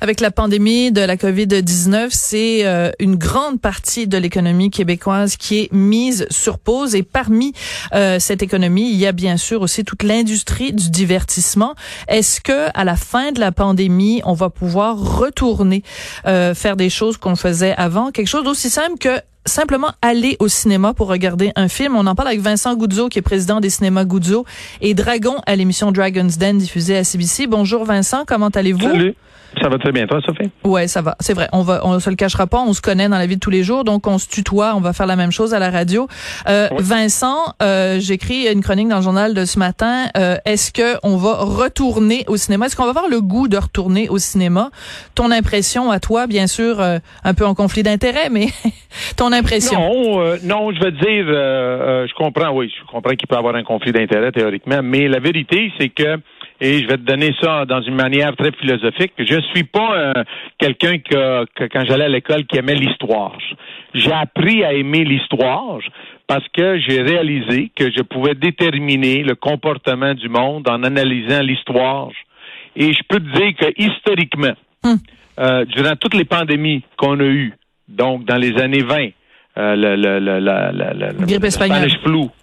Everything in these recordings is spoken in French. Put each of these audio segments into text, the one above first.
Avec la pandémie de la COVID-19, c'est euh, une grande partie de l'économie québécoise qui est mise sur pause. Et parmi euh, cette économie, il y a bien sûr aussi toute l'industrie du divertissement. Est-ce que à la fin de la pandémie, on va pouvoir retourner euh, faire des choses qu'on faisait avant, quelque chose d'aussi simple que simplement aller au cinéma pour regarder un film. On en parle avec Vincent Goudzo, qui est président des cinémas Goudzo, et Dragon à l'émission Dragon's Den diffusée à CBC. Bonjour Vincent, comment allez-vous? Salut. Ça va très bien, toi, Sophie? Ouais, ça va. C'est vrai. On va, on se le cachera pas. On se connaît dans la vie de tous les jours, donc on se tutoie. On va faire la même chose à la radio. Euh, Vincent, euh, j'écris une chronique dans le journal de ce matin. Euh, est-ce que on va retourner au cinéma? Est-ce qu'on va avoir le goût de retourner au cinéma? Ton impression à toi, bien sûr, euh, un peu en conflit d'intérêts, mais ton impression? Non, euh, non, je veux dire, je comprends. Oui, je comprends qu'il peut y avoir un conflit d'intérêts théoriquement, mais la vérité, c'est que et je vais te donner ça dans une manière très philosophique. Je suis pas euh, quelqu'un que, que, quand j'allais à l'école qui aimait l'histoire. J'ai appris à aimer l'histoire parce que j'ai réalisé que je pouvais déterminer le comportement du monde en analysant l'histoire. Et je peux te dire que historiquement, hum. euh, durant toutes les pandémies qu'on a eues, donc dans les années 20, euh, le, le, le, la, la, la, grippe espagnole.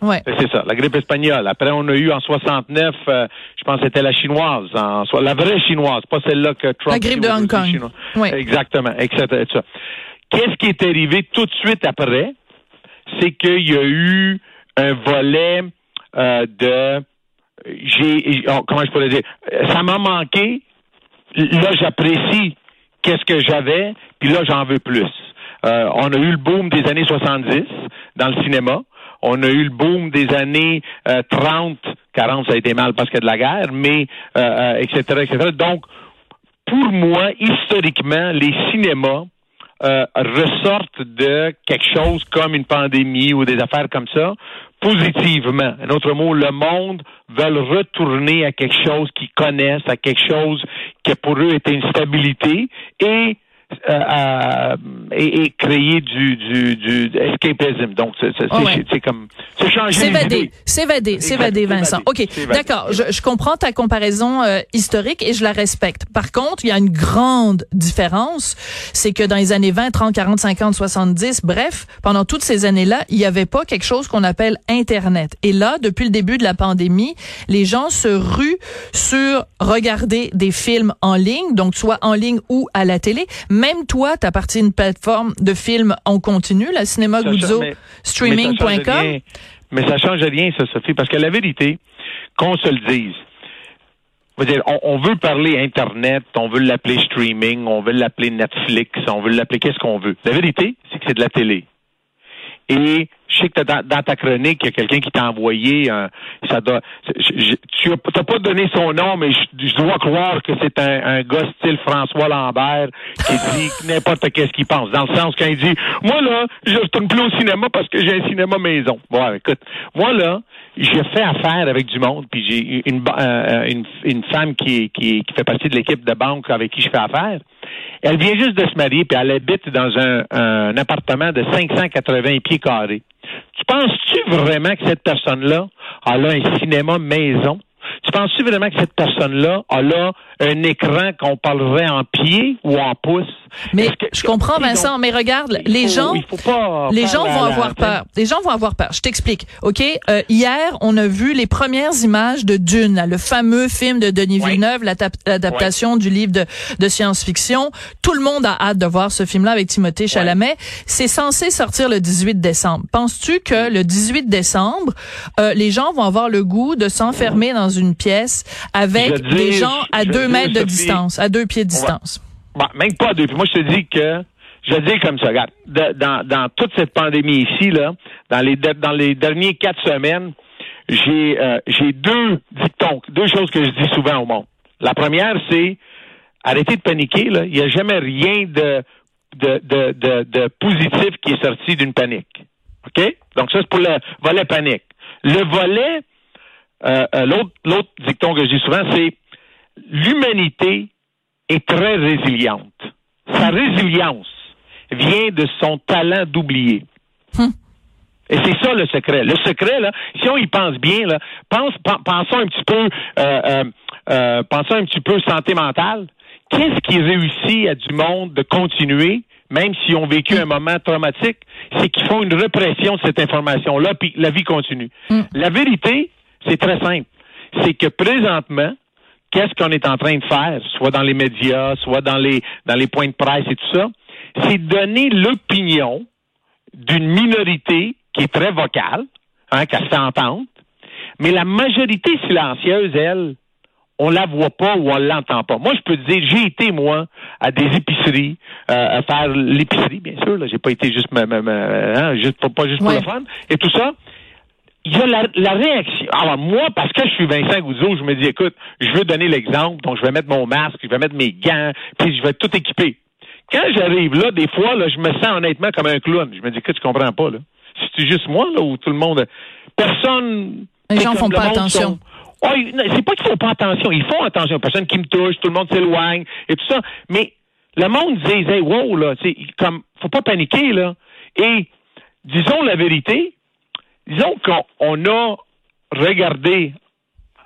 Ouais. C'est ça, la grippe espagnole. Après, on a eu en 69, euh, je pense que c'était la chinoise, en, la vraie chinoise, pas celle-là que Trump... La grippe de Hong Kong. Exactement, etc. Qu'est-ce qui est arrivé tout de suite après? C'est qu'il y a eu un volet euh, de... J'ai, oh, comment je pourrais dire? Ça m'a manqué. Là, j'apprécie qu'est-ce que j'avais, puis là, j'en veux plus. Euh, on a eu le boom des années 70 dans le cinéma. On a eu le boom des années 30, euh, 40, ça a été mal parce qu'il y a de la guerre, mais euh, etc., euh, etc. Donc, pour moi, historiquement, les cinémas euh, ressortent de quelque chose comme une pandémie ou des affaires comme ça positivement. En autre mot, le monde veut retourner à quelque chose qu'ils connaissent, à quelque chose qui pour eux était une stabilité et euh, et, et, créer du, du, du escapism. Donc, c'est oh ouais. comme c'est changer S'évader, s'évader, s'évader, Vincent. Ok, d'accord. Je, je, comprends ta comparaison euh, historique et je la respecte. Par contre, il y a une grande différence, c'est que dans les années 20, 30, 40, 50, 70, bref, pendant toutes ces années-là, il n'y avait pas quelque chose qu'on appelle Internet. Et là, depuis le début de la pandémie, les gens se ruent sur regarder des films en ligne, donc soit en ligne ou à la télé. Même toi, tu appartiens à une plateforme de films en continu, la Cinéma streaming.com. Mais ça change rien, ça, Sophie, parce que la vérité, qu'on se le dise, on, veut parler Internet, on veut l'appeler streaming, on veut l'appeler Netflix, on veut l'appeler qu'est-ce qu'on veut. La vérité, c'est que c'est de la télé. Et je sais que dans, dans ta chronique, il y a quelqu'un qui t'a envoyé un, ça doit, tu n'as pas donné son nom, mais je, dois croire que c'est un, gars style François Lambert qui dit n'importe qu'est-ce qu'il pense. Dans le sens quand il dit, moi là, je retourne plus au cinéma parce que j'ai un cinéma maison. Bon, écoute, moi là, j'ai fait affaire avec du monde, puis j'ai une, euh, une, une, femme qui, qui, qui fait partie de l'équipe de banque avec qui je fais affaire. Elle vient juste de se marier, puis elle habite dans un, un appartement de 580 pieds carrés. Tu penses-tu vraiment que cette personne-là a là un cinéma maison? Tu penses-tu vraiment que cette personne-là a là un écran qu'on parlerait en pied ou en pouce? Mais je comprends, Vincent, mais regarde, les gens, les gens vont avoir peur. Les gens vont avoir peur. Je t'explique. OK? Euh, hier, on a vu les premières images de Dune, le fameux film de Denis Villeneuve, l'adaptation du livre de, de science-fiction. Tout le monde a hâte de voir ce film-là avec Timothée Chalamet. C'est censé sortir le 18 décembre. Penses-tu que le 18 décembre, euh, les gens vont avoir le goût de s'enfermer dans une pièce avec des gens à deux mètres de distance, à deux pieds de distance? Bon, même pas deux. Puis moi, je te dis que je dis comme ça, regarde, dans, dans toute cette pandémie ici, là, dans les dans les derniers quatre semaines, j'ai euh, j'ai deux dictons, deux choses que je dis souvent au monde. La première, c'est arrêtez de paniquer, là. Il n'y a jamais rien de, de, de, de, de positif qui est sorti d'une panique. OK? Donc, ça, c'est pour le volet panique. Le volet, euh, euh, l'autre, l'autre dicton que je dis souvent, c'est l'humanité est très résiliente. Sa résilience vient de son talent d'oublier. Hum. Et c'est ça le secret. Le secret, là, si on y pense bien, là, pense, pen- pensons un petit peu, euh, euh, euh, pensons un petit peu santé mentale. Qu'est-ce qui réussit à du monde de continuer, même s'ils ont vécu un moment traumatique, c'est qu'ils font une répression de cette information-là, puis la vie continue. Mm. La vérité, c'est très simple. C'est que présentement, qu'est-ce qu'on est en train de faire, soit dans les médias, soit dans les dans les points de presse et tout ça, c'est donner l'opinion d'une minorité qui est très vocale, hein, entendre, mais la majorité silencieuse, elle, on la voit pas ou on l'entend pas. Moi, je peux te dire, j'ai été, moi, à des épiceries, euh, à faire l'épicerie, bien sûr, là, j'ai pas été juste, hein, juste pas juste pour Ouais. le fun, et tout ça. Il y a la, la réaction. Alors, moi, parce que je suis Vincent Gouzeau, je me dis, écoute, je veux donner l'exemple, donc je vais mettre mon masque, je vais mettre mes gants, puis je vais tout équiper. Quand j'arrive là, des fois, là, je me sens honnêtement comme un clown. Je me dis, écoute, tu comprends pas, là. C'est juste moi, là, ou tout le monde. Personne. Les gens font le pas attention. sont- Oh, c'est pas qu'ils font pas attention. Ils font attention. Personne qui me touche, tout le monde s'éloigne et tout ça. Mais le monde dit, hey, wow, là, c'est comme, faut pas paniquer, là. Et disons la vérité, disons qu'on on a regardé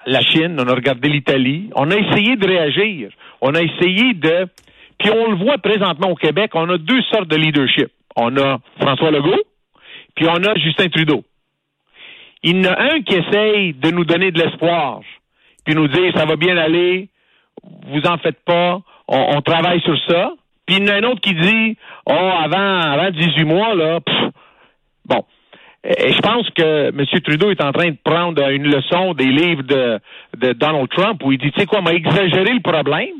la Chine, on a regardé l'Italie, on a essayé de réagir, on a essayé de, puis on le voit présentement au Québec, on a deux sortes de leadership. On a François Legault, puis on a Justin Trudeau. Il y en a un qui essaye de nous donner de l'espoir, puis nous dire ça va bien aller, vous en faites pas, on, on travaille sur ça. Puis il y en a un autre qui dit oh avant avant 18 mois là, pff, bon. Et je pense que M. Trudeau est en train de prendre une leçon des livres de, Donald Trump où il dit, tu sais quoi, on m'a exagéré le problème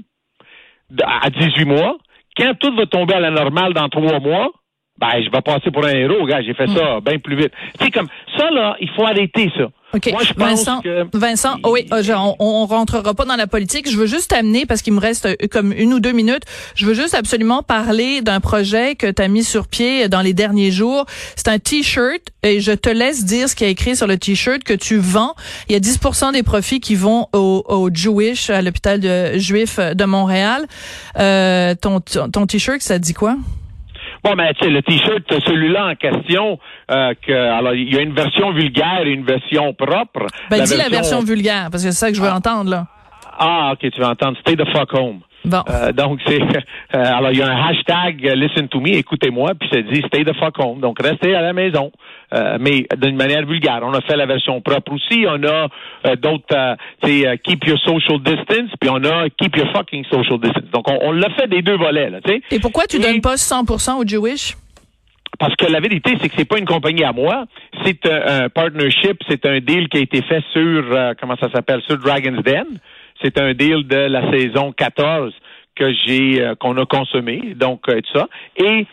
à 18 mois. Quand tout va tomber à la normale dans trois mois, ben, je vais passer pour un héros, gars. J'ai fait ça bien plus vite. Tu sais, comme ça, là, il faut arrêter ça. OK. Moi, je pense Vincent, que... Vincent, oh oui, je- on, on rentrera pas dans la politique. Je veux juste amener, parce qu'il me reste euh, comme une ou deux minutes, je veux juste absolument parler d'un projet que tu as mis sur pied dans les derniers jours. C'est un T-shirt et je te laisse dire ce qu'il y a écrit sur le T-shirt que tu vends. Il y a 10% des profits qui vont au, au Jewish, à l'hôpital de, juif de Montréal. Euh, ton ton ton T-shirt, ça dit quoi? Bon, ben, tu sais, le T-shirt, celui-là en question, euh, que, alors, il y a une version vulgaire et une version propre. Ben, dis la version vulgaire, parce que c'est ça que je veux entendre, là. Ah, ok, tu vas entendre. Stay the fuck home. Bon. Euh, donc, c'est. euh, alors, il y a un hashtag euh, Listen to me, écoutez-moi, puis ça dit Stay the fuck home. Donc, restez à la maison. Euh, mais d'une manière vulgaire. On a fait la version propre aussi. On a d'autres, euh, Keep your social distance, puis on a Keep your fucking social distance. Donc, on, on l'a fait des deux volets, là, tu sais. Et pourquoi tu Et- donnes pas 100% au Jewish? Parce que la vérité, c'est que c'est pas une compagnie à moi. C'est un, un partnership, c'est un deal qui a été fait sur, euh, comment ça s'appelle, sur Dragon's Den. C'est un deal de la saison 14 que j'ai, euh, qu'on a consommé, donc euh, tout ça. Et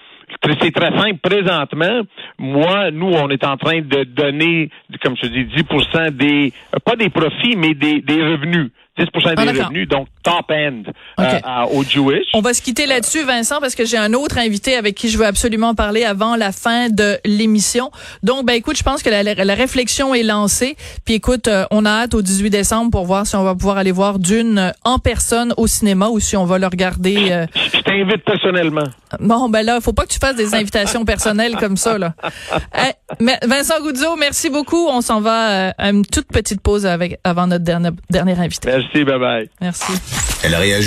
c'est très simple. Présentement, moi, nous, on est en train de donner, comme je dis, 10 des, pas des profits, mais des, des revenus. 10 des Ah, d'accord. revenus, donc top end euh, au Jewish. On va se quitter là-dessus, Vincent, parce que j'ai un autre invité avec qui je veux absolument parler avant la fin de l'émission. Donc, ben écoute, je pense que la, la réflexion est lancée. Puis écoute, euh, on a hâte au 18 décembre pour voir si on va pouvoir aller voir Dune en personne au cinéma ou si on va le regarder. euh, Je t'invite personnellement. Bon, ben là, faut pas que tu fasses des invitations personnelles comme ça, là. Mais Vincent Goudzo, merci beaucoup. On s'en va euh, à une toute petite pause avec avant notre dernier, dernier invité. Merci, bye bye. Merci. Elle réagit